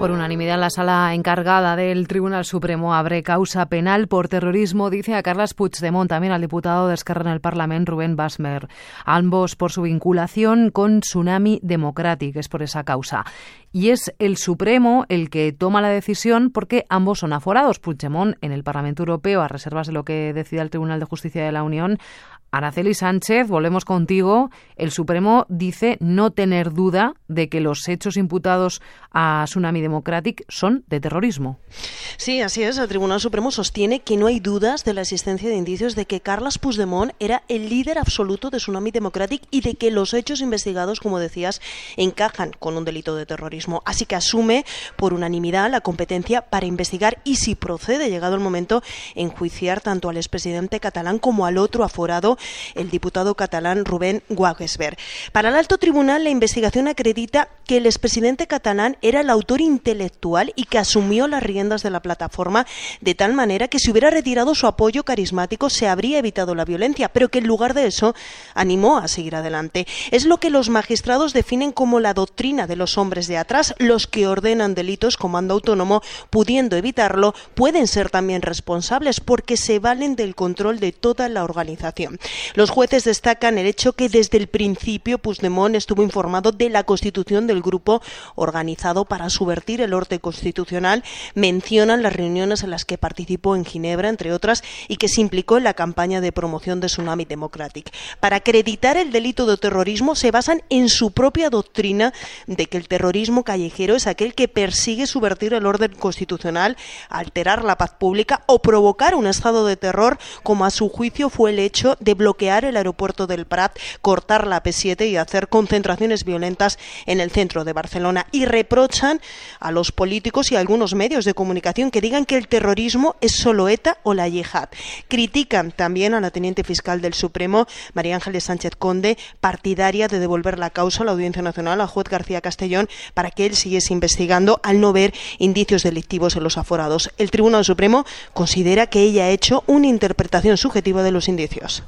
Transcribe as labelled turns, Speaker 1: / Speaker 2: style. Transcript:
Speaker 1: Por unanimidad, la sala encargada del Tribunal Supremo abre causa penal por terrorismo, dice a Carles Puigdemont, también al diputado de Esquerra en el Parlamento, Rubén Basmer. Ambos por su vinculación con Tsunami Democratic, es por esa causa. Y es el Supremo el que toma la decisión porque ambos son aforados. Puigdemont en el Parlamento Europeo, a reservas de lo que decida el Tribunal de Justicia de la Unión, Araceli Sánchez, volvemos contigo. El Supremo dice no tener duda de que los hechos imputados a Tsunami Democratic son de terrorismo.
Speaker 2: Sí, así es. El Tribunal Supremo sostiene que no hay dudas de la existencia de indicios de que Carles Puigdemont era el líder absoluto de Tsunami Democratic y de que los hechos investigados, como decías, encajan con un delito de terrorismo. Así que asume por unanimidad la competencia para investigar y, si procede, llegado el momento, enjuiciar tanto al expresidente catalán como al otro aforado el diputado catalán Rubén Wagesberg. Para el alto tribunal, la investigación acredita que el expresidente catalán era el autor intelectual y que asumió las riendas de la plataforma de tal manera que si hubiera retirado su apoyo carismático se habría evitado la violencia, pero que en lugar de eso animó a seguir adelante. Es lo que los magistrados definen como la doctrina de los hombres de atrás, los que ordenan delitos comando autónomo, pudiendo evitarlo, pueden ser también responsables porque se valen del control de toda la organización. Los jueces destacan el hecho que desde el principio Puigdemont estuvo informado de la constitución del grupo organizado para subvertir el orden constitucional, mencionan las reuniones en las que participó en Ginebra, entre otras, y que se implicó en la campaña de promoción de Tsunami Democratic. Para acreditar el delito de terrorismo se basan en su propia doctrina de que el terrorismo callejero es aquel que persigue subvertir el orden constitucional, alterar la paz pública o provocar un estado de terror, como a su juicio fue el hecho de bloquear el aeropuerto del Prat, cortar la P7 y hacer concentraciones violentas en el centro de Barcelona. Y reprochan a los políticos y a algunos medios de comunicación que digan que el terrorismo es solo ETA o la yihad. Critican también a la teniente fiscal del Supremo, María Ángeles Sánchez Conde, partidaria de devolver la causa a la Audiencia Nacional a juez García Castellón para que él siguiese investigando al no ver indicios delictivos en los aforados. El Tribunal Supremo considera que ella ha hecho una interpretación subjetiva de los indicios.